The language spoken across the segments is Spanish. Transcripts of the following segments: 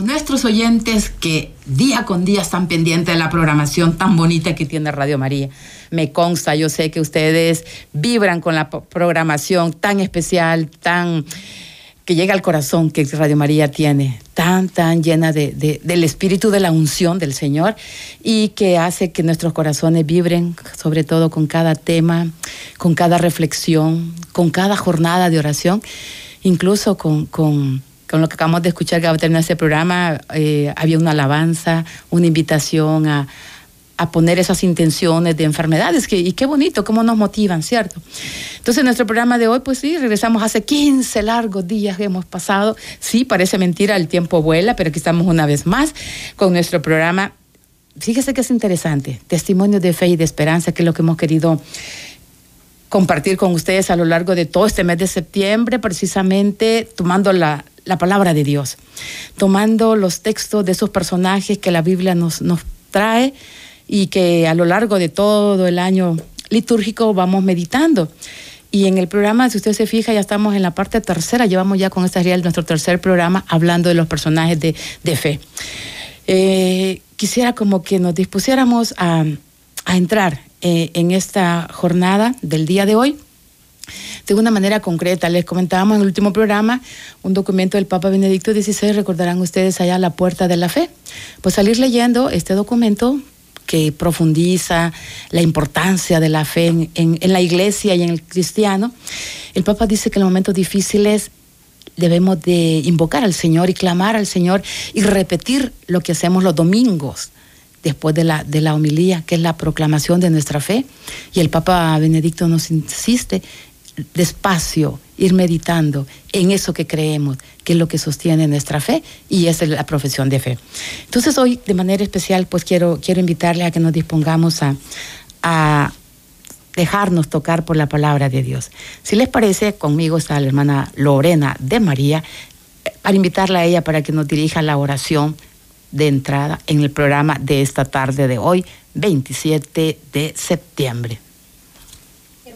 Nuestros oyentes que día con día están pendientes de la programación tan bonita que tiene Radio María. Me consta, yo sé que ustedes vibran con la programación tan especial, tan que llega al corazón que Radio María tiene, tan, tan llena de, del espíritu de la unción del Señor y que hace que nuestros corazones vibren, sobre todo con cada tema, con cada reflexión, con cada jornada de oración, incluso con, con, con lo que acabamos de escuchar que va a terminar este programa, eh, había una alabanza, una invitación a a poner esas intenciones de enfermedades. Y qué bonito, cómo nos motivan, ¿cierto? Entonces, nuestro programa de hoy, pues sí, regresamos hace 15 largos días que hemos pasado. Sí, parece mentira, el tiempo vuela, pero aquí estamos una vez más con nuestro programa. Fíjese que es interesante, testimonio de fe y de esperanza, que es lo que hemos querido compartir con ustedes a lo largo de todo este mes de septiembre, precisamente tomando la, la palabra de Dios, tomando los textos de esos personajes que la Biblia nos, nos trae y que a lo largo de todo el año litúrgico vamos meditando. Y en el programa, si usted se fija, ya estamos en la parte tercera, llevamos ya con esta real nuestro tercer programa hablando de los personajes de, de fe. Eh, quisiera como que nos dispusiéramos a, a entrar eh, en esta jornada del día de hoy de una manera concreta. Les comentábamos en el último programa un documento del Papa Benedicto XVI, recordarán ustedes allá la puerta de la fe. Pues salir leyendo este documento que profundiza la importancia de la fe en, la iglesia y en el cristiano, el Papa dice que en momentos difíciles debemos de invocar al Señor y clamar al Señor y repetir lo que hacemos los domingos después de la, de la homilía, que es la proclamación de nuestra fe. Y el Papa Benedicto nos insiste despacio, ir meditando en eso que creemos, que es lo que sostiene nuestra fe y es la profesión de fe. Entonces hoy de manera especial pues quiero, quiero invitarle a que nos dispongamos a, a dejarnos tocar por la palabra de Dios. Si les parece, conmigo está la hermana Lorena de María, para invitarla a ella para que nos dirija la oración de entrada en el programa de esta tarde de hoy, 27 de septiembre.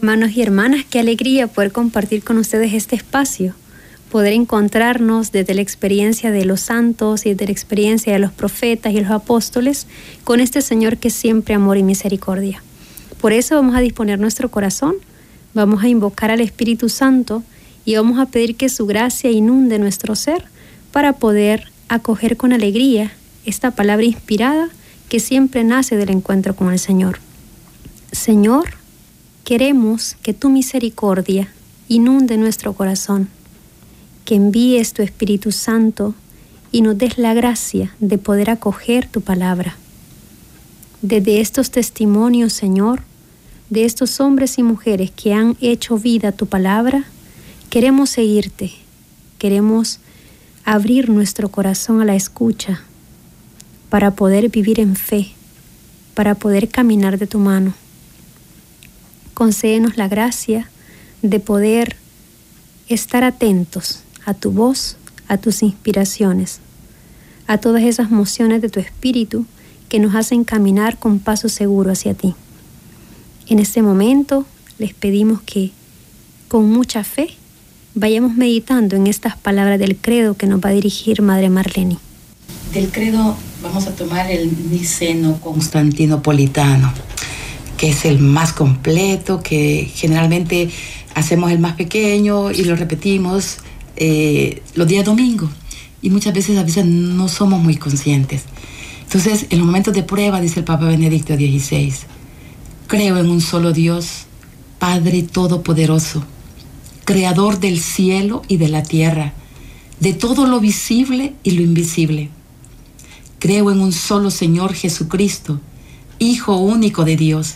Hermanos y hermanas, qué alegría poder compartir con ustedes este espacio, poder encontrarnos desde la experiencia de los santos y desde la experiencia de los profetas y los apóstoles con este Señor que es siempre amor y misericordia. Por eso vamos a disponer nuestro corazón, vamos a invocar al Espíritu Santo y vamos a pedir que su gracia inunde nuestro ser para poder acoger con alegría esta palabra inspirada que siempre nace del encuentro con el Señor. Señor, Queremos que tu misericordia inunde nuestro corazón, que envíes tu Espíritu Santo y nos des la gracia de poder acoger tu palabra. Desde estos testimonios, Señor, de estos hombres y mujeres que han hecho vida tu palabra, queremos seguirte, queremos abrir nuestro corazón a la escucha para poder vivir en fe, para poder caminar de tu mano concédenos la gracia de poder estar atentos a tu voz, a tus inspiraciones, a todas esas mociones de tu espíritu que nos hacen caminar con paso seguro hacia ti. En este momento les pedimos que con mucha fe vayamos meditando en estas palabras del credo que nos va a dirigir Madre Marlene. Del credo vamos a tomar el niceno constantinopolitano que es el más completo, que generalmente hacemos el más pequeño y lo repetimos eh, los días domingos. Y muchas veces a veces no somos muy conscientes. Entonces, en los momentos de prueba, dice el Papa Benedicto XVI, creo en un solo Dios, Padre Todopoderoso, Creador del cielo y de la tierra, de todo lo visible y lo invisible. Creo en un solo Señor Jesucristo, Hijo único de Dios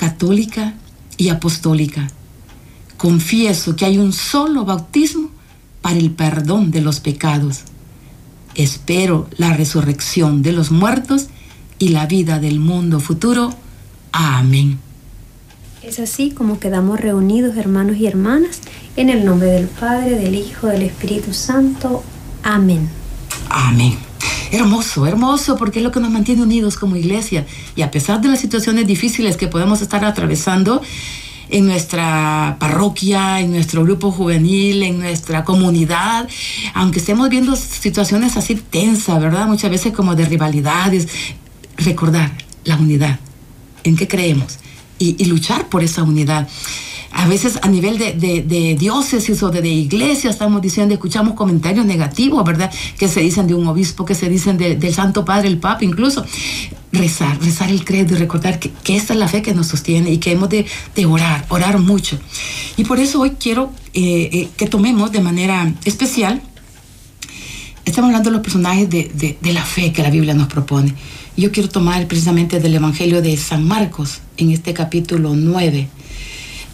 católica y apostólica. Confieso que hay un solo bautismo para el perdón de los pecados. Espero la resurrección de los muertos y la vida del mundo futuro. Amén. Es así como quedamos reunidos hermanos y hermanas en el nombre del Padre, del Hijo, del Espíritu Santo. Amén. Amén. Hermoso, hermoso, porque es lo que nos mantiene unidos como iglesia. Y a pesar de las situaciones difíciles que podemos estar atravesando, en nuestra parroquia, en nuestro grupo juvenil, en nuestra comunidad, aunque estemos viendo situaciones así tensas, ¿verdad? Muchas veces como de rivalidades, recordar la unidad, en qué creemos y, luchar por esa unidad a veces a nivel de, de, diócesis o de, iglesia estamos diciendo, escuchamos comentarios negativos, ¿verdad? Que se dicen de un obispo, que se dicen del Santo Padre, el Papa incluso rezar, rezar el credo y recordar que, esta es la fe que nos sostiene y que hemos de, de orar, orar mucho. Y por eso hoy quiero eh, eh, que tomemos de manera especial, estamos hablando de los personajes de, de, la fe que la Biblia nos propone. Yo quiero tomar precisamente del Evangelio de San Marcos, en este capítulo 9,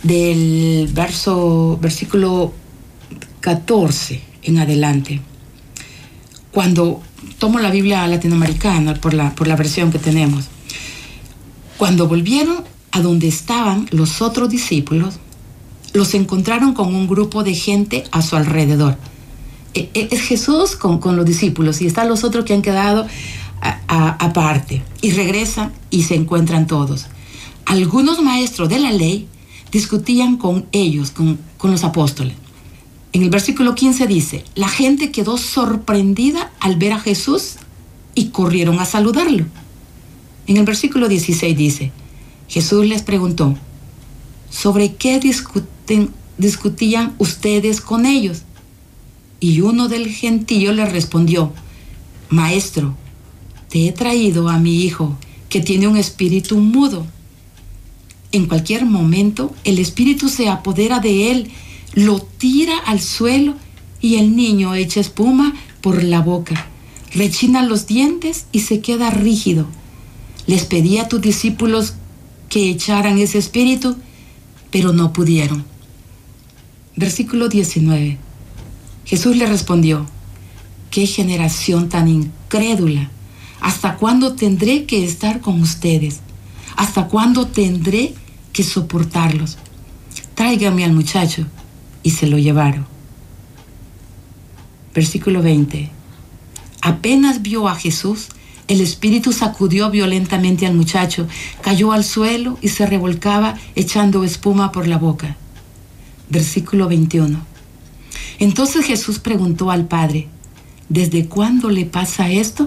del verso, versículo 14 en adelante. Cuando tomo la Biblia latinoamericana por la, por la versión que tenemos. Cuando volvieron a donde estaban los otros discípulos, los encontraron con un grupo de gente a su alrededor. E, e, es Jesús con, con los discípulos y están los otros que han quedado aparte. Y regresan y se encuentran todos. Algunos maestros de la ley discutían con ellos, con, con los apóstoles. En el versículo 15 dice, la gente quedó sorprendida al ver a Jesús y corrieron a saludarlo. En el versículo 16 dice, Jesús les preguntó, ¿sobre qué discuten, discutían ustedes con ellos? Y uno del gentío le respondió, Maestro, te he traído a mi hijo que tiene un espíritu mudo. En cualquier momento el espíritu se apodera de él lo tira al suelo y el niño echa espuma por la boca, rechina los dientes y se queda rígido. Les pedí a tus discípulos que echaran ese espíritu, pero no pudieron. Versículo 19. Jesús le respondió, qué generación tan incrédula. ¿Hasta cuándo tendré que estar con ustedes? ¿Hasta cuándo tendré que soportarlos? Tráigame al muchacho y se lo llevaron. Versículo 20. Apenas vio a Jesús, el espíritu sacudió violentamente al muchacho, cayó al suelo y se revolcaba echando espuma por la boca. Versículo 21. Entonces Jesús preguntó al Padre, ¿desde cuándo le pasa esto?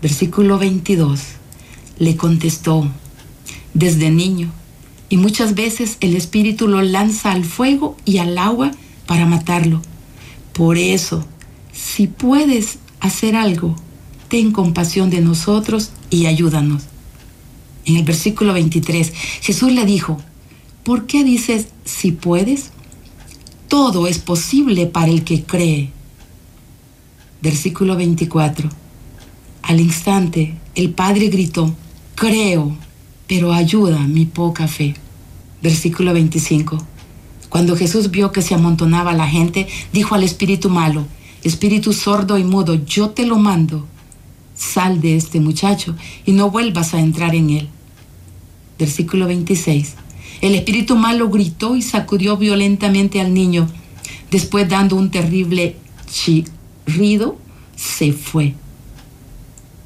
Versículo 22. Le contestó, desde niño y muchas veces el espíritu lo lanza al fuego y al agua para matarlo. Por eso, si puedes hacer algo, ten compasión de nosotros y ayúdanos. En el versículo 23, Jesús le dijo, ¿por qué dices si puedes? Todo es posible para el que cree. Versículo 24. Al instante, el Padre gritó, creo pero ayuda mi poca fe. Versículo 25. Cuando Jesús vio que se amontonaba la gente, dijo al espíritu malo, espíritu sordo y mudo, yo te lo mando, sal de este muchacho y no vuelvas a entrar en él. Versículo 26. El espíritu malo gritó y sacudió violentamente al niño. Después dando un terrible chirrido, se fue.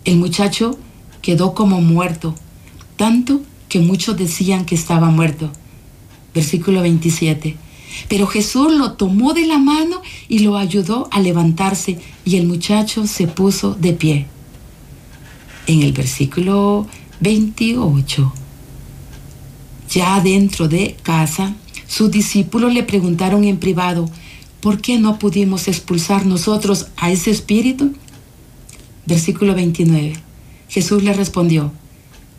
El muchacho quedó como muerto, tanto que muchos decían que estaba muerto. Versículo 27. Pero Jesús lo tomó de la mano y lo ayudó a levantarse y el muchacho se puso de pie. En el versículo 28, ya dentro de casa, sus discípulos le preguntaron en privado, ¿por qué no pudimos expulsar nosotros a ese espíritu? Versículo 29. Jesús le respondió,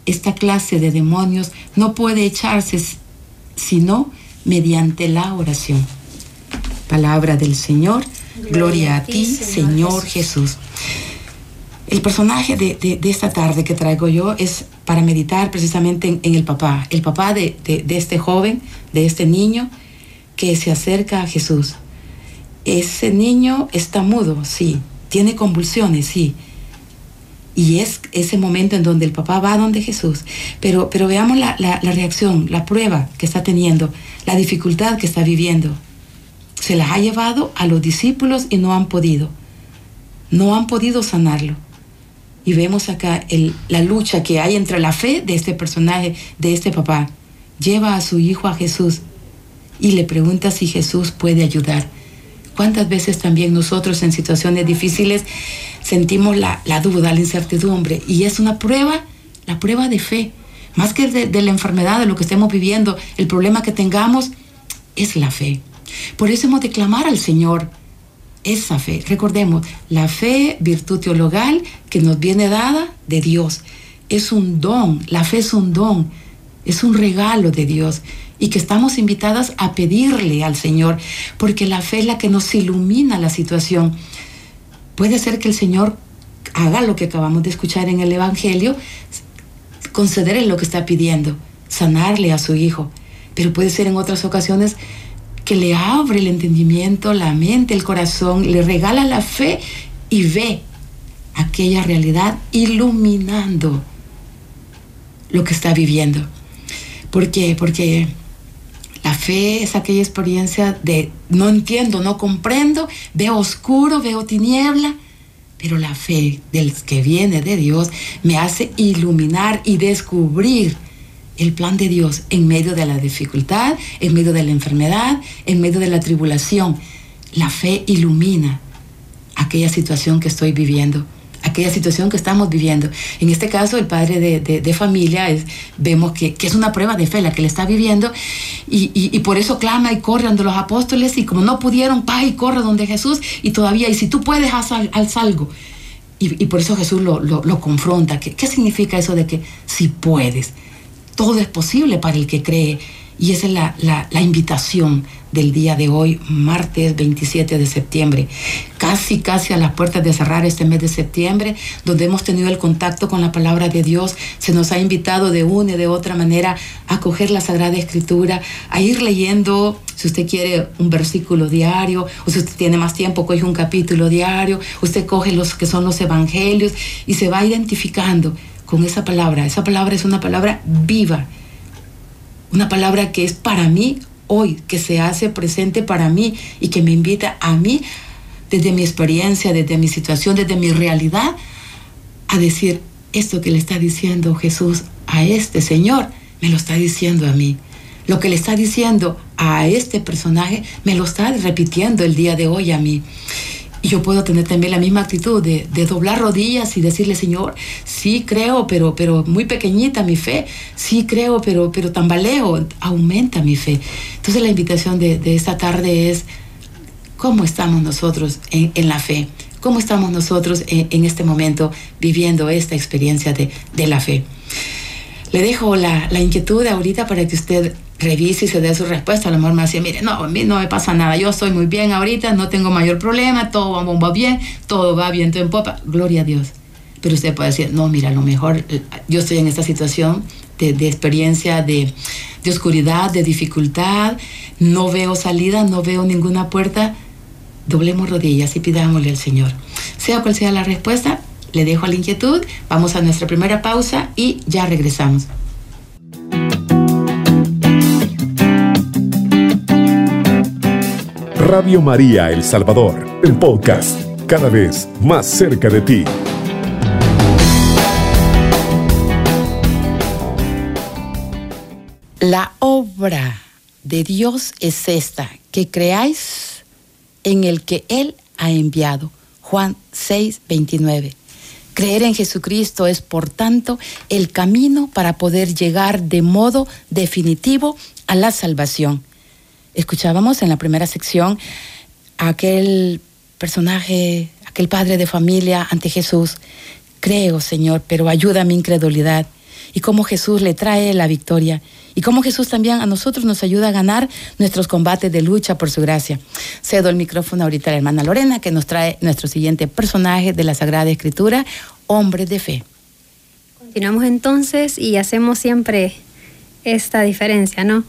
esta clase de demonios no puede echarse sino mediante la oración. Palabra del Señor, gloria, a ti, Señor, Jesús. El personaje de, esta tarde que traigo yo es para meditar precisamente en, el papá, el papá de, de este joven, de este niño que se acerca a Jesús. Ese niño está mudo, sí, tiene convulsiones, sí, y es ese momento en donde el papá va donde Jesús. Pero, pero veamos la, reacción, la prueba que está teniendo, la dificultad que está viviendo. Se las ha llevado a los discípulos y no han podido. No han podido sanarlo. Y vemos acá la lucha que hay entre la fe de este personaje, de este papá. Lleva a su hijo a Jesús y le pregunta si Jesús puede ayudar. ¿Cuántas veces también nosotros en situaciones difíciles sentimos la, duda, la incertidumbre? Y es una prueba, la prueba de fe. Más que de, la enfermedad, de lo que estemos viviendo, el problema que tengamos, es la fe. Por eso hemos de clamar al Señor esa fe. Recordemos, la fe, virtud teologal que nos viene dada de Dios. Es un don, la fe es un don, es un regalo de Dios y que estamos invitadas a pedirle al Señor, porque la fe es la que nos ilumina la situación. Puede ser que el Señor haga lo que acabamos de escuchar en el Evangelio, concederle lo que está pidiendo, sanarle a su hijo, pero puede ser en otras ocasiones que le abre el entendimiento, la mente, el corazón, le regala la fe y ve aquella realidad iluminando lo que está viviendo. ¿Por qué? Porque la fe es aquella experiencia de no entiendo, no comprendo, veo oscuro, veo tiniebla, pero la fe del que viene de Dios me hace iluminar y descubrir el plan de Dios en medio de la dificultad, en medio de la enfermedad, en medio de la tribulación. La fe ilumina aquella situación que estoy viviendo aquella situación que estamos viviendo. En este caso, el padre de, familia es, vemos que, es una prueba de fe la que le está viviendo y, por eso clama y corre ante los apóstoles y como no pudieron, pa y corre donde Jesús y todavía, y si tú puedes, haz, algo. Y, por eso Jesús lo, lo confronta. ¿Qué, ¿Qué significa eso de que si puedes? Todo es posible para el que cree. Y esa es la, la, invitación del día de hoy, martes 27 de septiembre. Casi, casi a las puertas de cerrar este mes de septiembre, donde hemos tenido el contacto con la palabra de Dios, se nos ha invitado de una y de otra manera a coger la Sagrada Escritura, a ir leyendo, si usted quiere, un versículo diario, o si usted tiene más tiempo, coge un capítulo diario, usted coge los que son los evangelios y se va identificando con esa palabra. Esa palabra es una palabra viva una palabra que es para mí hoy, que se hace presente para mí y que me invita a mí, desde mi experiencia, desde mi situación, desde mi realidad, a decir esto que le está diciendo Jesús a este Señor, me lo está diciendo a mí. Lo que le está diciendo a este personaje, me lo está repitiendo el día de hoy a mí. Y yo puedo tener también la misma actitud de, doblar rodillas y decirle, Señor, sí creo, pero, pero muy pequeñita mi fe, sí creo, pero, pero tambaleo, aumenta mi fe. Entonces la invitación de, esta tarde es, ¿cómo estamos nosotros en, la fe? ¿Cómo estamos nosotros en, este momento viviendo esta experiencia de, la fe? Le dejo la, la inquietud ahorita para que usted revise y se dé su respuesta. A lo mejor me decía, mire, no, a mí no me pasa nada, yo estoy muy bien ahorita, no tengo mayor problema, todo va bien, todo va bien, todo en popa, gloria a Dios. Pero usted puede decir, no, mira, a lo mejor eh, yo estoy en esta situación de, experiencia de, de oscuridad, de dificultad, no veo salida, no veo ninguna puerta, doblemos rodillas y pidámosle al Señor. Sea cual sea la respuesta, le dejo la inquietud, vamos a nuestra primera pausa y ya regresamos. Radio María El Salvador, el podcast, cada vez más cerca de ti. La obra de Dios es esta, que creáis en el que Él ha enviado. Juan 6, 29. Creer en Jesucristo es, por tanto, el camino para poder llegar de modo definitivo a la salvación. Escuchábamos en la primera sección a aquel personaje, aquel padre de familia ante Jesús. Creo, Señor, pero ayuda a mi incredulidad. Y cómo Jesús le trae la victoria y cómo Jesús también a nosotros nos ayuda a ganar nuestros combates de lucha por su gracia. Cedo el micrófono ahorita a la hermana Lorena que nos trae nuestro siguiente personaje de la Sagrada Escritura, hombre de fe. Continuamos entonces y hacemos siempre esta diferencia, ¿no?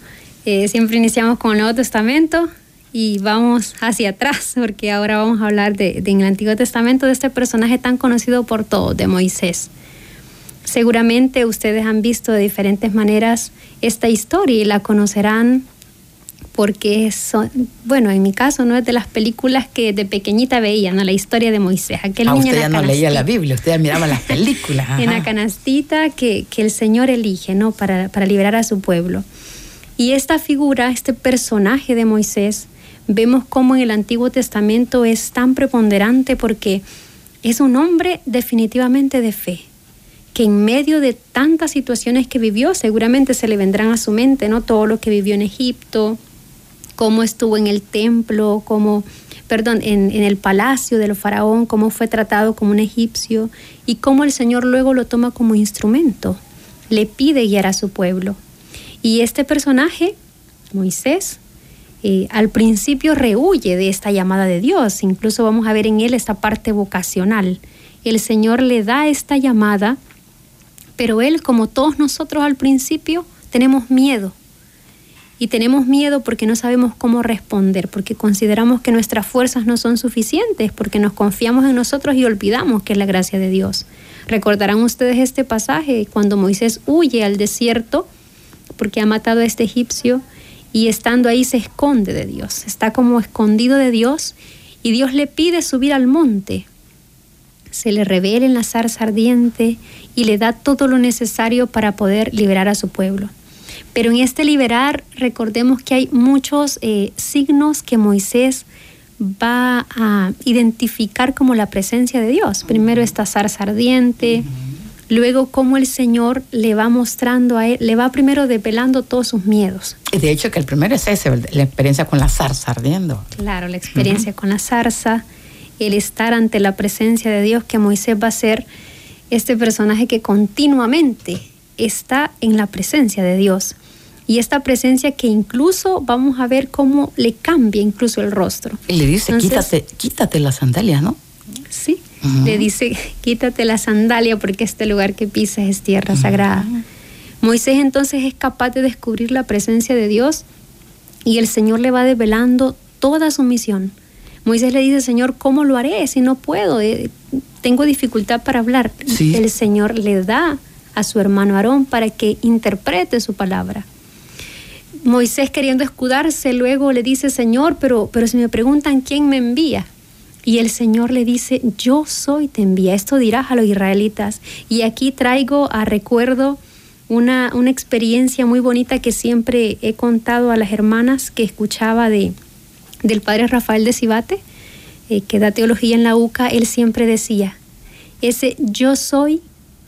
Eh, siempre iniciamos con el Nuevo Testamento y vamos hacia atrás, porque ahora vamos a hablar de, en el Antiguo Testamento de este personaje tan conocido por todos, de Moisés. Seguramente ustedes han visto de diferentes maneras esta historia y la conocerán porque son, bueno, en mi caso no es de las películas que de pequeñita veía, ¿no? La historia de Moisés. Aquel ah, usted ya no leía la Biblia, usted ya miraba las películas. en la canastita que, que, el Señor elige, ¿no? Para, para liberar a su pueblo. Y esta figura, este personaje de Moisés, vemos cómo en el Antiguo Testamento es tan preponderante porque es un hombre definitivamente de fe que en medio de tantas situaciones que vivió, seguramente se le vendrán a su mente, ¿no? Todo lo que vivió en Egipto, cómo estuvo en el templo, cómo, perdón, en, en el palacio del faraón, cómo fue tratado como un egipcio y cómo el Señor luego lo toma como instrumento, le pide guiar a su pueblo. Y este personaje, Moisés, eh, al principio rehuye de esta llamada de Dios, incluso vamos a ver en él esta parte vocacional. El Señor le da esta llamada pero Él, como todos nosotros al principio, tenemos miedo. Y tenemos miedo porque no sabemos cómo responder, porque consideramos que nuestras fuerzas no son suficientes, porque nos confiamos en nosotros y olvidamos que es la gracia de Dios. Recordarán ustedes este pasaje cuando Moisés huye al desierto porque ha matado a este egipcio y estando ahí se esconde de Dios, está como escondido de Dios y Dios le pide subir al monte se le revela en la zarza ardiente y le da todo lo necesario para poder liberar a su pueblo. Pero en este liberar, recordemos que hay muchos eh, signos que Moisés va a identificar como la presencia de Dios. Primero esta zarza ardiente, luego cómo el Señor le va mostrando a él, le va primero develando todos sus miedos. Y de hecho que el primero es ese, la experiencia con la zarza ardiendo. Claro, la experiencia con la zarza el estar ante la presencia de Dios, que Moisés va a ser este personaje que continuamente está en la presencia de Dios. Y esta presencia que incluso vamos a ver cómo le cambia incluso el rostro. Y le dice, quítate, quítate la sandalia, ¿no? Sí, le dice, quítate la sandalia porque este lugar que pisas es tierra sagrada. Moisés entonces es capaz de descubrir la presencia de Dios y el Señor le va develando toda su misión Moisés le dice, Señor, ¿cómo lo haré si no puedo? Eh, tengo dificultad para hablar. El Señor le da a su hermano Aarón para que interprete su palabra. Moisés queriendo escudarse, luego le dice, Señor, pero, pero si me preguntan quién me envía. Y el Señor le dice, yo soy, te envía. Esto dirás a los israelitas. Y aquí traigo a recuerdo una, una experiencia muy bonita que siempre he contado a las hermanas que escuchaba de, del padre Rafael de Cibate, eh, que da teología en la UCA, él siempre decía, ese yo soy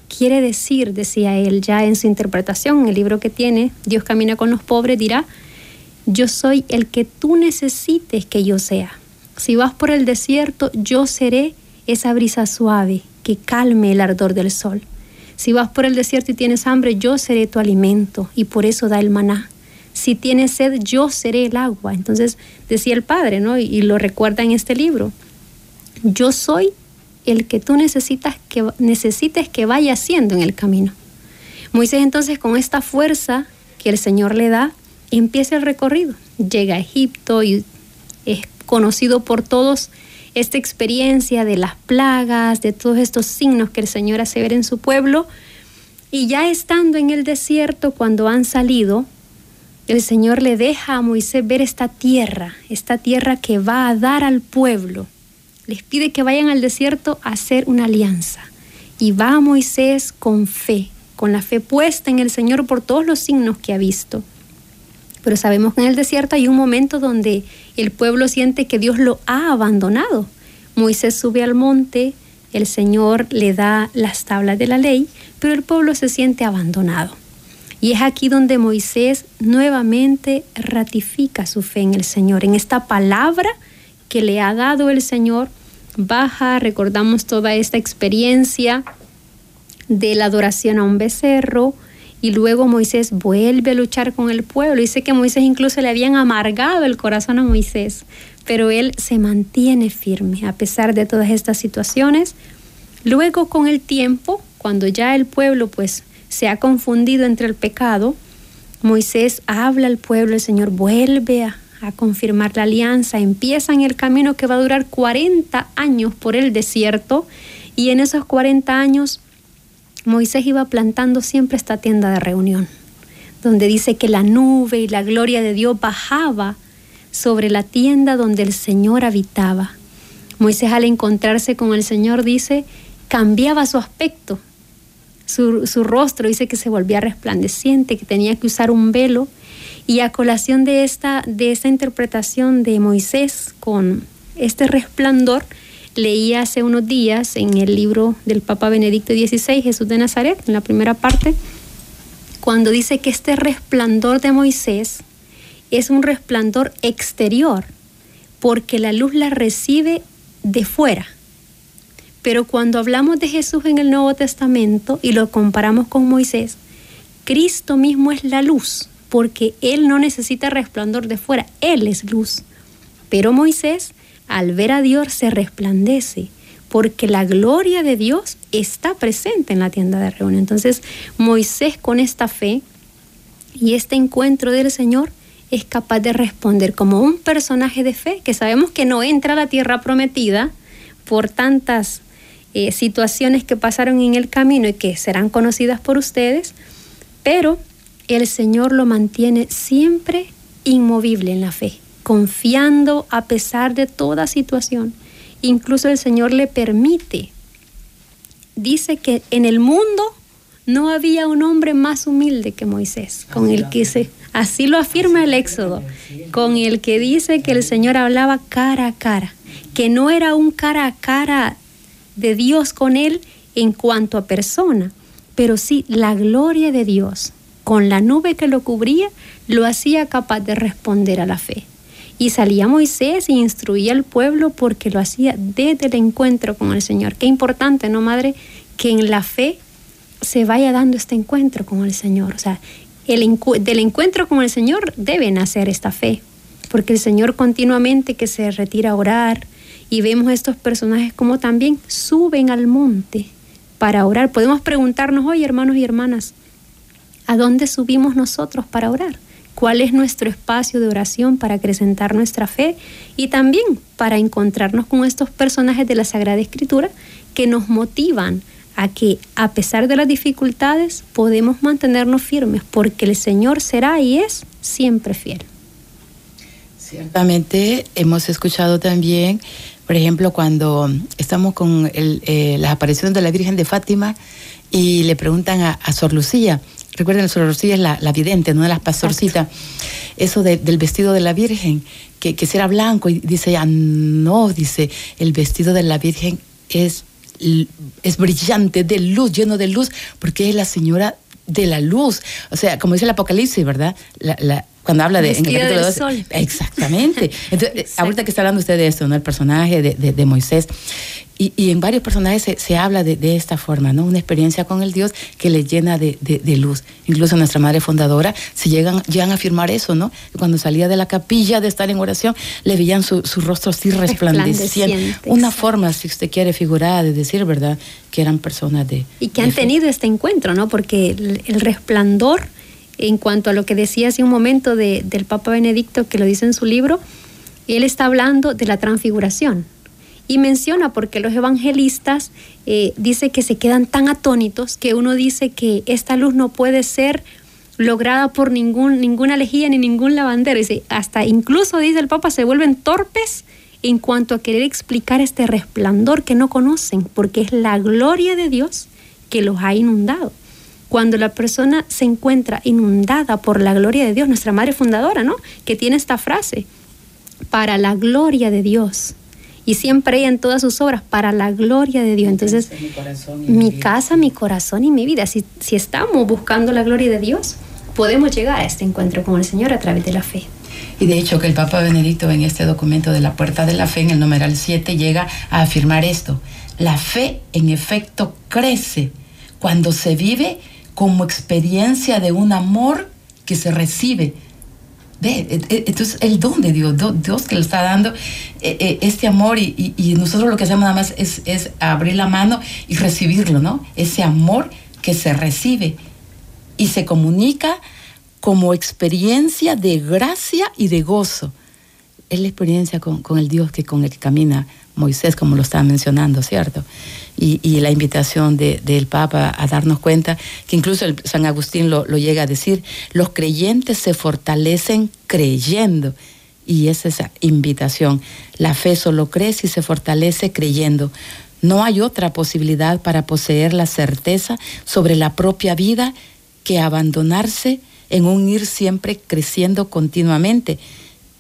quiere decir, decía él ya en su interpretación, en el libro que tiene, Dios camina con los pobres, dirá, yo soy el que tú necesites que yo sea. Si vas por el desierto, yo seré esa brisa suave que calme el ardor del sol. Si vas por el desierto y tienes hambre, yo seré tu alimento y por eso da el maná si tienes sed, yo seré el agua. Entonces decía el Padre, ¿no? Y, lo recuerda en este libro. Yo soy el que tú necesitas que, necesites que vaya haciendo en el camino. Moisés entonces con esta fuerza que el Señor le da, empieza el recorrido. Llega a Egipto y es conocido por todos esta experiencia de las plagas, de todos estos signos que el Señor hace ver en su pueblo. Y ya estando en el desierto, cuando han salido, el Señor le deja a Moisés ver esta tierra, esta tierra que va a dar al pueblo. Les pide que vayan al desierto a hacer una alianza. Y va Moisés con fe, con la fe puesta en el Señor por todos los signos que ha visto. Pero sabemos que en el desierto hay un momento donde el pueblo siente que Dios lo ha abandonado. Moisés sube al monte, el Señor le da las tablas de la ley, pero el pueblo se siente abandonado. Y es aquí donde Moisés nuevamente ratifica su fe en el Señor, en esta palabra que le ha dado el Señor. Baja, recordamos toda esta experiencia de la adoración a un becerro y luego Moisés vuelve a luchar con el pueblo. Dice que Moisés incluso le habían amargado el corazón a Moisés, pero él se mantiene firme a pesar de todas estas situaciones. Luego con el tiempo, cuando ya el pueblo pues se ha confundido entre el pecado, Moisés habla al pueblo, el Señor vuelve a, confirmar la alianza, empiezan el camino que va a durar 40 años por el desierto y en esos 40 años Moisés iba plantando siempre esta tienda de reunión, donde dice que la nube y la gloria de Dios bajaba sobre la tienda donde el Señor habitaba. Moisés al encontrarse con el Señor dice, cambiaba su aspecto, su, rostro dice que se volvía resplandeciente, que tenía que usar un velo. Y a colación de esta, de esta interpretación de Moisés con este resplandor, leí hace unos días en el libro del Papa Benedicto XVI, Jesús de Nazaret, en la primera parte, cuando dice que este resplandor de Moisés es un resplandor exterior, porque la luz la recibe de fuera. Pero cuando hablamos de Jesús en el Nuevo Testamento y lo comparamos con Moisés, Cristo mismo es la luz, porque Él no necesita resplandor de fuera, Él es luz. Pero Moisés al ver a Dios se resplandece, porque la gloria de Dios está presente en la tienda de reunión. Entonces, Moisés con esta fe y este encuentro del Señor es capaz de responder como un personaje de fe, que sabemos que no entra a la tierra prometida por tantas eh, situaciones que pasaron en el camino y que serán conocidas por ustedes, pero el Señor lo mantiene siempre inmovible en la fe confiando a pesar de toda situación. Incluso el Señor le permite. Dice que en el mundo no había un hombre más humilde que Moisés, con el que se, así lo afirma el Éxodo, con el que dice que el Señor hablaba cara a cara, que no era un cara a cara de Dios con él en cuanto a persona, pero sí la gloria de Dios con la nube que lo cubría lo hacía capaz de responder a la fe. Y salía Moisés y instruía al pueblo porque lo hacía desde el encuentro con el Señor. Qué importante, ¿no, Madre? Que en la fe se vaya dando este encuentro con el Señor. O sea, el del encuentro con el Señor debe nacer esta fe. Porque el Señor continuamente que se retira a orar y vemos estos personajes como también suben al monte para orar. Podemos preguntarnos hoy, hermanos y hermanas, ¿a dónde subimos nosotros para orar? cuál es nuestro espacio de oración para acrecentar nuestra fe y también para encontrarnos con estos personajes de la Sagrada Escritura que nos motivan a que a pesar de las dificultades podemos mantenernos firmes porque el Señor será y es siempre fiel. Ciertamente hemos escuchado también, por ejemplo, cuando estamos con eh, las apariciones de la Virgen de Fátima y le preguntan a, a Sor Lucía, Recuerden, Sor Rocío es la, vidente, no de las pastorcitas. Eso del vestido de la Virgen, que, que será blanco, y dice, ah, no, dice, el vestido de la Virgen es, es brillante, de luz, lleno de luz, porque es la señora de la luz. O sea, como dice el Apocalipsis, ¿verdad? La, cuando habla de... En el sol. Exactamente. Entonces, ahorita que está hablando usted de esto, ¿no? El personaje de, de, de Moisés. Y, y, en varios personajes se, se habla de, de, esta forma, ¿no? Una experiencia con el Dios que le llena de, luz. Incluso nuestra madre fundadora se llegan, llegan a afirmar eso, ¿no? Cuando salía de la capilla de estar en oración, le veían su, su rostro así resplandeciente. Una forma, si usted quiere, figurada de decir, ¿verdad? Que eran personas de... Y que han tenido este encuentro, ¿no? Porque el, el resplandor en cuanto a lo que decía hace un momento de, del Papa Benedicto, que lo dice en su libro, él está hablando de la transfiguración, y menciona porque los evangelistas eh, dice que se quedan tan atónitos que uno dice que esta luz no puede ser lograda por ningún, ninguna lejía ni ningún lavandero. Dice, hasta incluso, dice el Papa, se vuelven torpes en cuanto a querer explicar este resplandor que no conocen, porque es la gloria de Dios que los ha inundado. Cuando la persona se encuentra inundada por la gloria de Dios, nuestra madre fundadora, ¿no? Que tiene esta frase, para la gloria de Dios y siempre ella en todas sus obras para la gloria de Dios. Entonces, mi, mi casa, mi corazón y mi vida, si, si estamos buscando la gloria de Dios, podemos llegar a este encuentro con el Señor a través de la fe. Y de hecho que el Papa Benedicto en este documento de la Puerta de la Fe, en el numeral 7, llega a afirmar esto. La fe en efecto crece cuando se vive como experiencia de un amor que se recibe Ve, entonces el don de Dios, Dios que le está dando este amor y, y, nosotros lo que hacemos nada más es, es, abrir la mano y recibirlo, ¿no? Ese amor que se recibe y se comunica como experiencia de gracia y de gozo. Es la experiencia con, con el Dios que con el que camina Moisés, como lo estaba mencionando, ¿cierto? Y, la invitación de, del Papa a darnos cuenta, que incluso San Agustín lo, lo, llega a decir, los creyentes se fortalecen creyendo. Y es esa invitación. La fe solo crece y se fortalece creyendo. No hay otra posibilidad para poseer la certeza sobre la propia vida que abandonarse en un ir siempre creciendo continuamente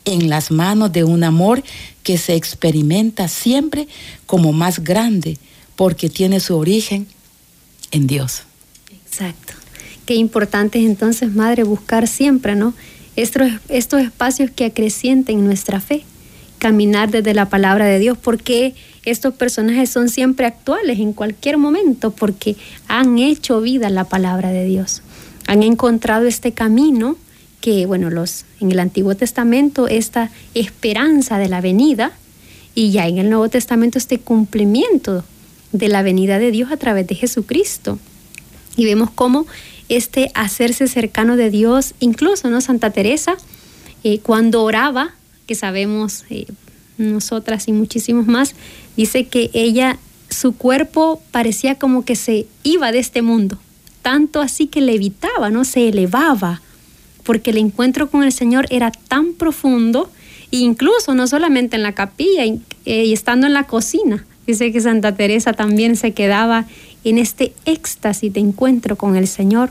en las manos de un amor que se experimenta siempre como más grande porque tiene su origen en Dios. Exacto. Qué importante es entonces, Madre, buscar siempre, ¿no? Estos, estos espacios que acrecienten nuestra fe, caminar desde la palabra de Dios, porque estos personajes son siempre actuales en cualquier momento, porque han hecho vida la palabra de Dios, han encontrado este camino que, bueno, los, en el Antiguo Testamento esta esperanza de la venida y ya en el Nuevo Testamento este cumplimiento de la venida de Dios a través de Jesucristo. Y vemos cómo este hacerse cercano de Dios, incluso, ¿no? Santa Teresa, eh, cuando oraba, que sabemos eh, nosotras y muchísimos más, dice que ella, su cuerpo parecía como que se iba de este mundo, tanto así que levitaba, ¿no? Se elevaba porque el encuentro con el Señor era tan profundo, incluso no solamente en la capilla y, eh, y estando en la cocina. Dice que Santa Teresa también se quedaba en este éxtasis de encuentro con el Señor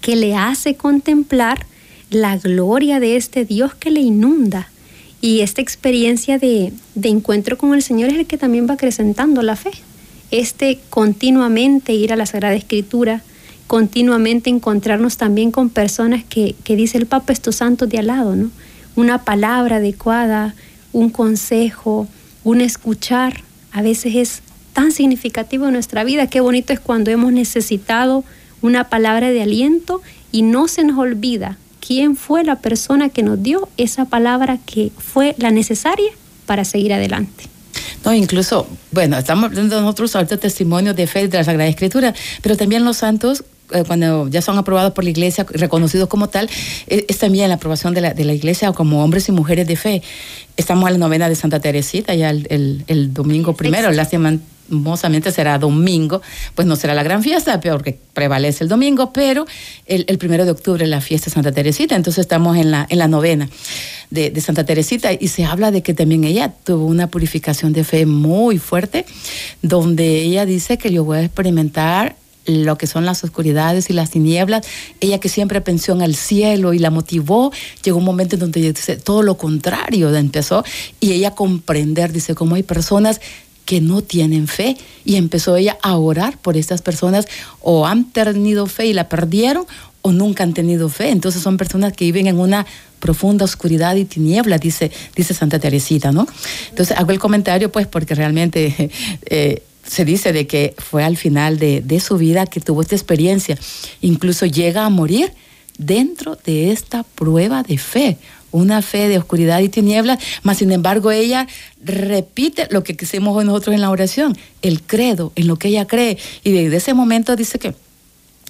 que le hace contemplar la gloria de este Dios que le inunda. Y esta experiencia de, de, encuentro con el Señor es el que también va acrecentando la fe. Este continuamente ir a la Sagrada Escritura, continuamente encontrarnos también con personas que, que dice el Papa, estos santos de al lado, ¿no? Una palabra adecuada, un consejo, un escuchar, a veces es tan significativo en nuestra vida. Qué bonito es cuando hemos necesitado una palabra de aliento y no se nos olvida quién fue la persona que nos dio esa palabra que fue la necesaria para seguir adelante. No, incluso, bueno, estamos viendo nosotros ahorita testimonios de fe de la Sagrada Escritura, pero también los santos eh, cuando ya son aprobados por la iglesia, reconocidos como tal, eh, es, también la aprobación de la, de la iglesia como hombres y mujeres de fe. Estamos en la novena de Santa Teresita ya el, el, el domingo primero, lastimosamente será domingo, pues no será la gran fiesta, porque prevalece el domingo, pero el, el, primero de octubre es la fiesta de Santa Teresita, entonces estamos en la, en la novena de, de, Santa Teresita y se habla de que también ella tuvo una purificación de fe muy fuerte, donde ella dice que yo voy a experimentar lo que son las oscuridades y las tinieblas, ella que siempre pensó en el cielo y la motivó, llegó un momento en donde dice todo lo contrario, empezó. Y ella comprender, dice, cómo hay personas que no tienen fe. Y empezó ella a orar por estas personas. O han tenido fe y la perdieron o nunca han tenido fe. Entonces son personas que viven en una profunda oscuridad y tiniebla, dice, dice Santa Teresita, ¿no? Entonces hago el comentario pues porque realmente eh, se dice de que fue al final de, de su vida que tuvo esta experiencia. Incluso llega a morir dentro de esta prueba de fe una fe de oscuridad y tinieblas, mas sin embargo ella repite lo que hoy nosotros en la oración, el credo, en lo que ella cree. Y desde ese momento dice que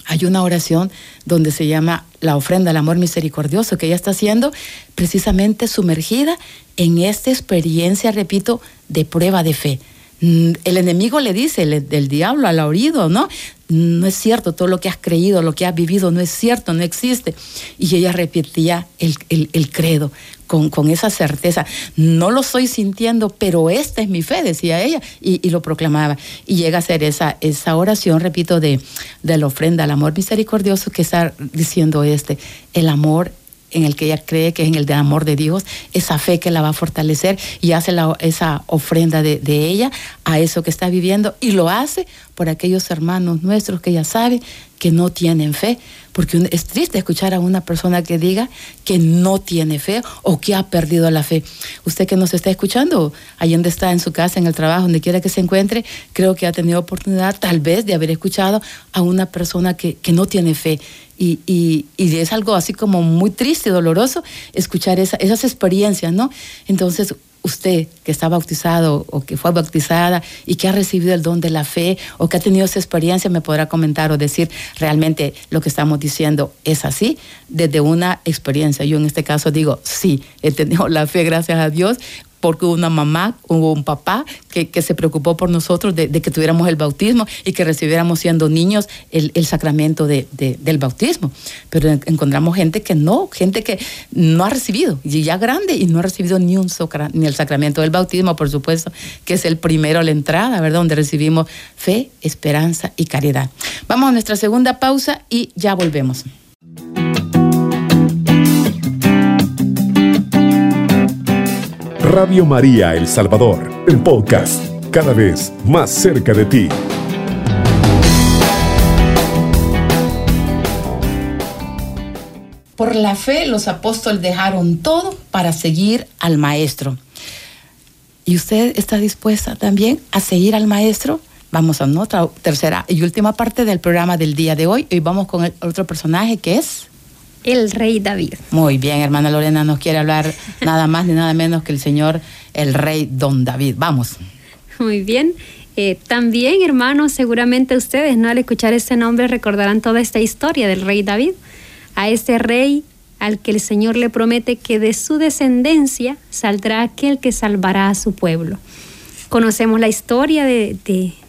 hay una oración donde se llama la ofrenda al amor misericordioso que ella está haciendo precisamente sumergida en esta experiencia, repito, de prueba de fe. Mm, el enemigo le dice, el, diablo al oído, ¿no? No es cierto, todo lo que has creído, lo que has vivido, no es cierto, no existe. Y ella repetía el, credo con, esa certeza. No lo estoy sintiendo, pero esta es mi fe, decía ella, y, lo proclamaba. Y llega a ser esa, esa oración, repito, de, de la ofrenda al amor misericordioso que está diciendo este, el amor en el que ella cree que es en el de amor de Dios, esa fe que la va a fortalecer y hace esa ofrenda de, de, ella a eso que está viviendo y lo hace por aquellos hermanos nuestros que ella sabe que no tienen fe, porque es triste escuchar a una persona que diga que no tiene fe o que ha perdido la fe. Usted que nos está escuchando, ahí donde está en su casa, en el trabajo, donde quiera que se encuentre, creo que ha tenido oportunidad tal vez de haber escuchado a una persona que, que no tiene fe y, y, y, es algo así como muy triste y doloroso escuchar esa, esas experiencias, ¿no? Entonces, usted que está bautizado o que fue bautizada y que ha recibido el don de la fe o que ha tenido esa experiencia, me podrá comentar o decir realmente lo que estamos diciendo es así, desde una experiencia. Yo en este caso digo, sí, he tenido la fe, gracias a Dios, porque hubo una mamá, hubo un papá que, se preocupó por nosotros de, que tuviéramos el bautismo y que recibiéramos siendo niños el, sacramento de, del bautismo. Pero encontramos gente que no, gente que no ha recibido, y ya grande, y no ha recibido ni, un ni el sacramento del bautismo, por supuesto, que es el primero, la entrada, ¿verdad? Donde recibimos fe, esperanza y caridad. Vamos a nuestra segunda pausa y ya volvemos. Radio María El Salvador, el podcast, cada vez más cerca de ti. Por la fe los apóstoles dejaron todo para seguir al Maestro. ¿Y usted está dispuesta también a seguir al Maestro? Vamos a nuestra tercera y última parte del programa del día de hoy. Hoy vamos con el otro personaje que es el rey David. Muy bien, hermana Lorena nos quiere hablar nada más ni nada menos que el señor, el rey don David. Vamos. Muy bien. Eh, también, hermanos, seguramente ustedes, ¿no? Al escuchar este nombre recordarán toda esta historia del rey David. A este rey al que el Señor le promete que de su descendencia saldrá aquel que salvará a su pueblo. Conocemos la historia de,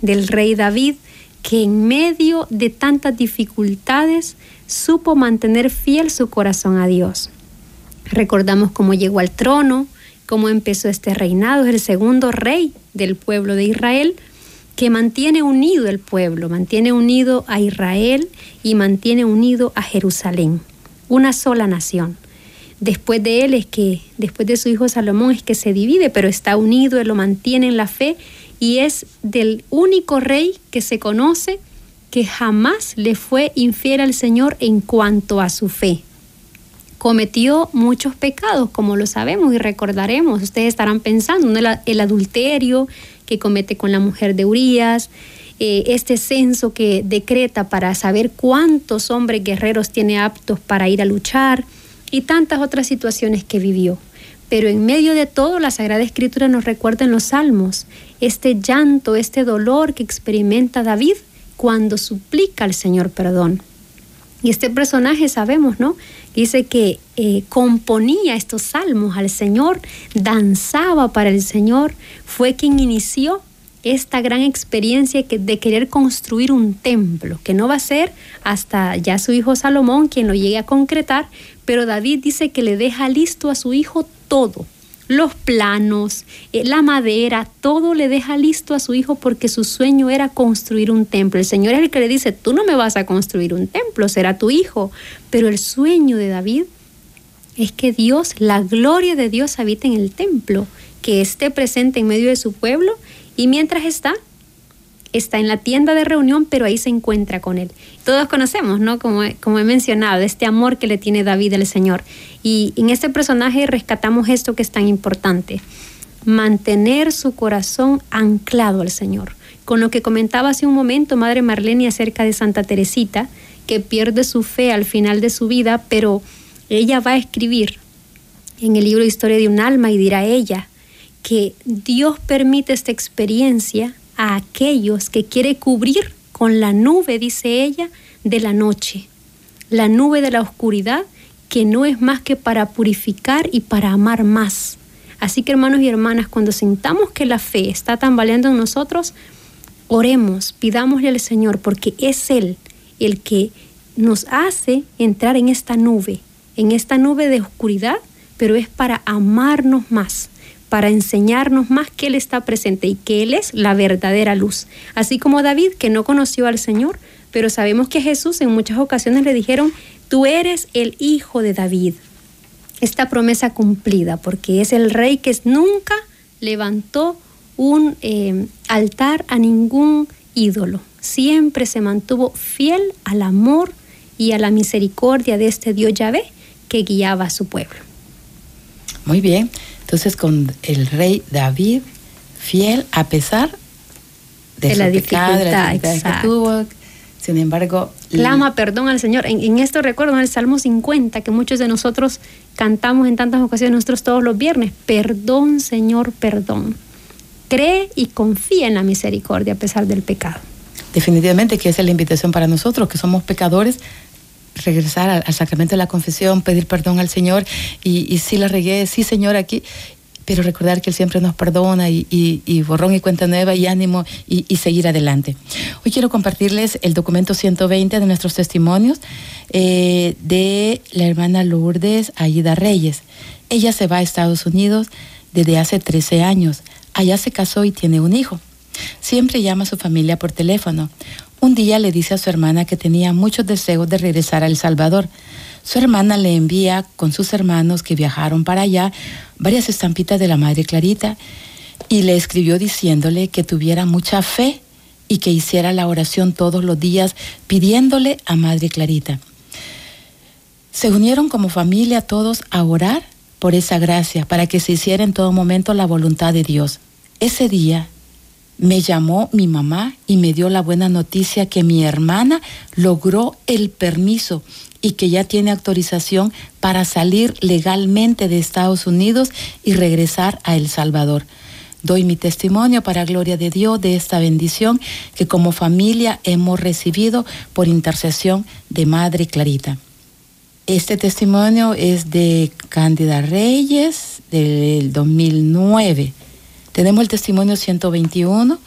del rey David, que en medio de tantas dificultades supo mantener fiel su corazón a Dios. Recordamos cómo llegó al trono, cómo empezó este reinado, es el segundo rey del pueblo de Israel, que mantiene unido el pueblo, mantiene unido a Israel y mantiene unido a Jerusalén, una sola nación. Después de él es que, después de su hijo Salomón es que se divide, pero está unido, él lo mantiene en la fe y es del único rey que se conoce que jamás le fue infiel al Señor en cuanto a su fe. Cometió muchos pecados, como lo sabemos y recordaremos. Ustedes estarán pensando, el, adulterio que comete con la mujer de Urias, eh, este censo que decreta para saber cuántos hombres guerreros tiene aptos para ir a luchar y tantas otras situaciones que vivió. Pero en medio de todo, la Sagrada Escritura nos recuerda en los Salmos este llanto, este dolor que experimenta David cuando suplica al Señor perdón. Y este personaje sabemos, ¿no? Dice que eh, componía estos salmos al Señor, danzaba para el Señor, fue quien inició esta gran experiencia de querer construir un templo, que no va a ser hasta ya su hijo Salomón quien lo llegue a concretar, pero David dice que le deja listo a su hijo todo, los planos, eh, la madera, todo le deja listo a su hijo porque su sueño era construir un templo. El Señor es el que le dice, tú no me vas a construir un templo, será tu hijo. Pero el sueño de David es que Dios, la gloria de Dios habita en el templo, que esté presente en medio de su pueblo y mientras está, está en la tienda de reunión, pero ahí se encuentra con él. Todos conocemos, ¿no? Como, como he mencionado, este amor que le tiene David al Señor. Y en este personaje rescatamos esto que es tan importante, mantener su corazón anclado al Señor. Con lo que comentaba hace un momento Madre Marlene acerca de Santa Teresita, que pierde su fe al final de su vida, pero ella va a escribir en el libro Historia de un alma y dirá ella que Dios permite esta experiencia a aquellos que quiere cubrir con la nube, dice ella, de la noche, la nube de la oscuridad que no es más que para purificar y para amar más. Así que hermanos y hermanas, cuando sintamos que la fe está tambaleando en nosotros, oremos, pidámosle al Señor, porque es Él el que nos hace entrar en esta nube, en esta nube de oscuridad, pero es para amarnos más, para enseñarnos más que Él está presente y que Él es la verdadera luz. Así como David, que no conoció al Señor, pero sabemos que Jesús en muchas ocasiones le dijeron, tú eres el hijo de David. Esta promesa cumplida, porque es el rey que nunca levantó un eh, altar a ningún ídolo. Siempre se mantuvo fiel al amor y a la misericordia de este Dios Yahvé que guiaba a su pueblo. Muy bien. Entonces con el rey David, fiel a pesar de, la dificultad, que tuvo, sin embargo... Clama perdón al Señor. En, esto recuerdo en el Salmo 50, que muchos de nosotros cantamos en tantas ocasiones, nosotros todos los viernes, perdón Señor, perdón. Cree y confía en la misericordia a pesar del pecado. Definitivamente que esa es la invitación para nosotros, que somos pecadores, regresar al, sacramento de la confesión, pedir perdón al Señor y, si la regué, sí Señor aquí, pero recordar que Él siempre nos perdona y, borrón y cuenta nueva y ánimo y, seguir adelante. Hoy quiero compartirles el documento 120 de nuestros testimonios eh, de la hermana Lourdes Aida Reyes. Ella se va a Estados Unidos desde hace 13 años. Allá se casó y tiene un hijo. Siempre llama a su familia por teléfono. Un día le dice a su hermana que tenía muchos deseos de regresar a El Salvador. Su hermana le envía con sus hermanos que viajaron para allá varias estampitas de la Madre Clarita y le escribió diciéndole que tuviera mucha fe y que hiciera la oración todos los días pidiéndole a Madre Clarita. Se unieron como familia todos a orar por esa gracia, para que se hiciera en todo momento la voluntad de Dios. Ese día me llamó mi mamá y me dio la buena noticia que mi hermana logró el permiso y que ya tiene autorización para salir legalmente de Estados Unidos y regresar a El Salvador. Doy mi testimonio para gloria de Dios de esta bendición que como familia hemos recibido por intercesión de Madre Clarita. Este testimonio es de Cándida Reyes del 2009. Tenemos el testimonio 121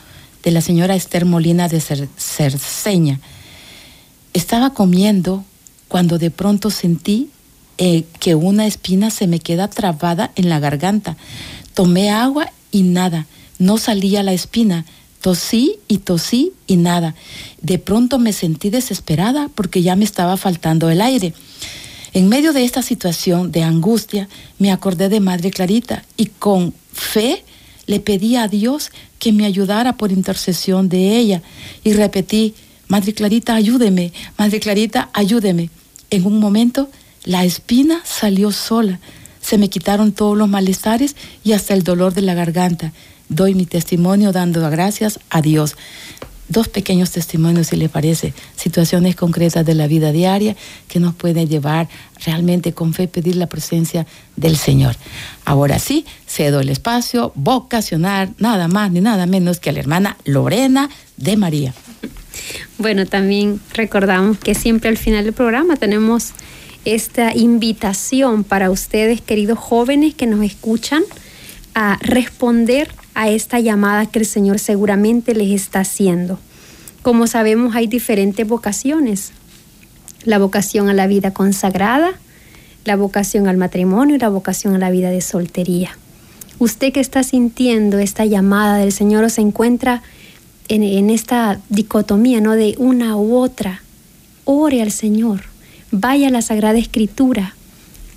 de la señora Esther Molina de Cerceña. Estaba comiendo cuando de pronto sentí eh, que una espina se me queda trabada en la garganta. Tomé agua y nada, no salía la espina. Tosí y tosí y nada. De pronto me sentí desesperada porque ya me estaba faltando el aire. En medio de esta situación de angustia, me acordé de Madre Clarita y con fe le pedí a Dios que me ayudara por intercesión de ella y repetí, Madre Clarita, ayúdeme, Madre Clarita, ayúdeme. En un momento la espina salió sola, se me quitaron todos los malestares y hasta el dolor de la garganta. Doy mi testimonio dando gracias a Dios dos pequeños testimonios, si le parece, situaciones concretas de la vida diaria que nos pueden llevar realmente con fe pedir la presencia del Señor. Ahora sí, cedo el espacio vocacionar nada más ni nada menos que a la hermana Lorena de María. Bueno, también recordamos que siempre al final del programa tenemos esta invitación para ustedes, queridos jóvenes que nos escuchan, a responder a esta llamada que el Señor seguramente les está haciendo. Como sabemos, hay diferentes vocaciones. La vocación a la vida consagrada, la vocación al matrimonio y la vocación a la vida de soltería. Usted que está sintiendo esta llamada del Señor o se encuentra en, en esta dicotomía, ¿no? De una u otra, ore al Señor, vaya a la Sagrada Escritura,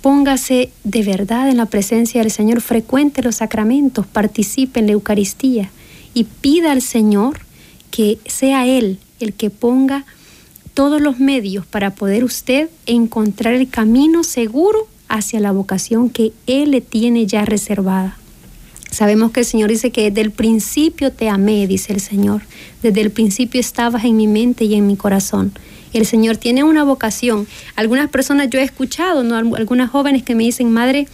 Póngase de verdad en la presencia del Señor, frecuente los sacramentos, participe en la Eucaristía y pida al Señor que sea Él el que ponga todos los medios para poder usted encontrar el camino seguro hacia la vocación que Él le tiene ya reservada. Sabemos que el Señor dice que desde el principio te amé, dice el Señor. Desde el principio estabas en mi mente y en mi corazón. El Señor tiene una vocación. Algunas personas yo he escuchado, ¿no? algunas jóvenes que me dicen, madre,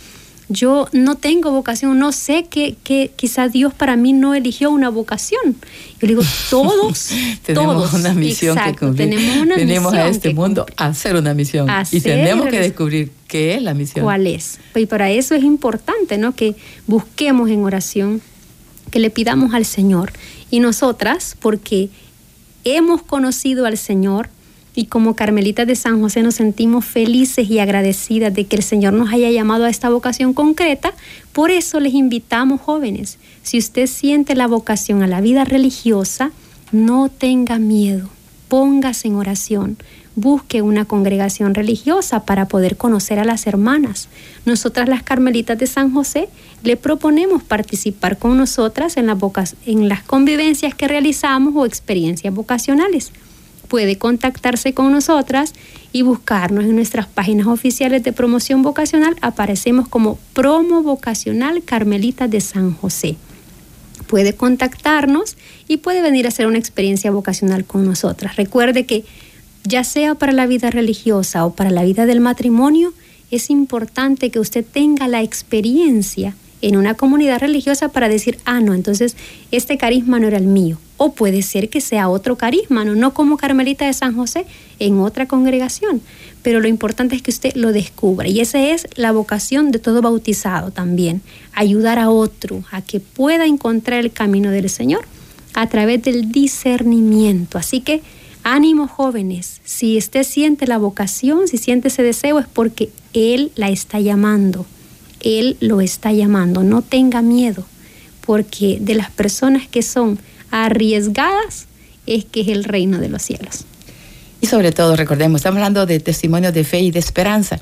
yo no tengo vocación, no sé que, que quizás Dios para mí no eligió una vocación. Yo digo, todos, tenemos todos, una misión que cumplir. Tenemos, una tenemos a este mundo a hacer una misión y tenemos que descubrir qué es la misión. ¿Cuál es? Y para eso es importante, ¿no? Que busquemos en oración, que le pidamos al Señor. Y nosotras, porque hemos conocido al Señor, y como Carmelitas de San José nos sentimos felices y agradecidas de que el Señor nos haya llamado a esta vocación concreta. Por eso les invitamos jóvenes, si usted siente la vocación a la vida religiosa, no tenga miedo, póngase en oración, busque una congregación religiosa para poder conocer a las hermanas. Nosotras las Carmelitas de San José le proponemos participar con nosotras en en las convivencias que realizamos o experiencias vocacionales puede contactarse con nosotras y buscarnos en nuestras páginas oficiales de promoción vocacional. Aparecemos como Promo Vocacional Carmelita de San José. Puede contactarnos y puede venir a hacer una experiencia vocacional con nosotras. Recuerde que ya sea para la vida religiosa o para la vida del matrimonio, es importante que usted tenga la experiencia en una comunidad religiosa para decir, ah, no, entonces este carisma no era el mío. O puede ser que sea otro carisma, no, no como Carmelita de San José, en otra congregación. Pero lo importante es que usted lo descubra. Y esa es la vocación de todo bautizado también. Ayudar a otro a que pueda encontrar el camino del Señor a través del discernimiento. Así que ánimo jóvenes, si usted siente la vocación, si siente ese deseo, es porque Él la está llamando. Él lo está llamando. No tenga miedo, porque de las personas que son arriesgadas es que es el reino de los cielos. Y sobre todo, recordemos, estamos hablando de testimonios de fe y de esperanza.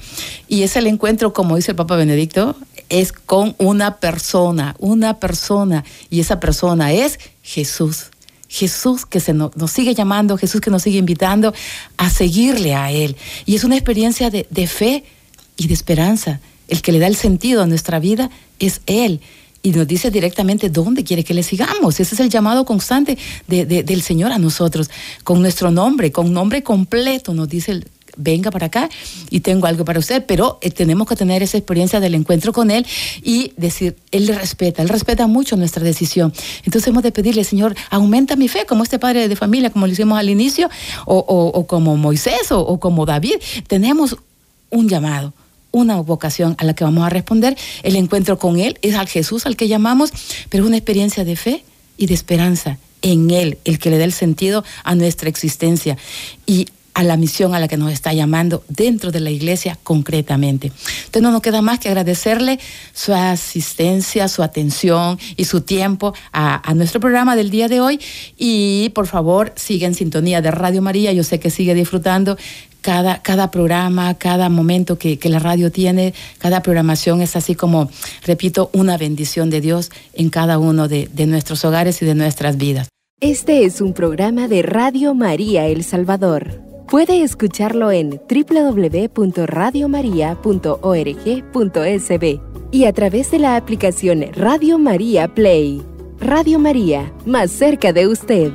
Y es el encuentro, como dice el Papa Benedicto, es con una persona, una persona. Y esa persona es Jesús. Jesús que se nos, sigue llamando, Jesús que nos sigue invitando a seguirle a Él. Y es una experiencia de, de fe y de esperanza. El que le da el sentido a nuestra vida es Él. Y nos dice directamente dónde quiere que le sigamos. Ese es el llamado constante del Señor a nosotros, con nuestro nombre, con nombre completo, nos dice venga para acá y tengo algo para usted, pero eh, tenemos que tener esa experiencia del encuentro con Él y decir, Él le respeta, Él respeta mucho nuestra decisión. Entonces hemos de pedirle, Señor, aumenta mi fe, como este padre de familia, como lo hicimos al inicio, o, como Moisés o como David. Tenemos un llamado una vocación a la que vamos a responder. El encuentro con Él es al Jesús al que llamamos, pero es una experiencia de fe y de esperanza en Él, el que le da el sentido a nuestra existencia y a la misión a la que nos está llamando dentro de la iglesia concretamente. Entonces no nos queda más que agradecerle su asistencia, su atención y su tiempo a, a nuestro programa del día de hoy y por favor siga en sintonía de Radio María, yo sé que sigue disfrutando cada, cada programa, cada momento que, la radio tiene, cada programación es así como, repito, una bendición de Dios en cada uno de, de nuestros hogares y de nuestras vidas. Este es un programa de Radio María El Salvador. Puede escucharlo en www.radiomaria.org.sb y a través de la aplicación Radio María Play. Radio María, más cerca de usted.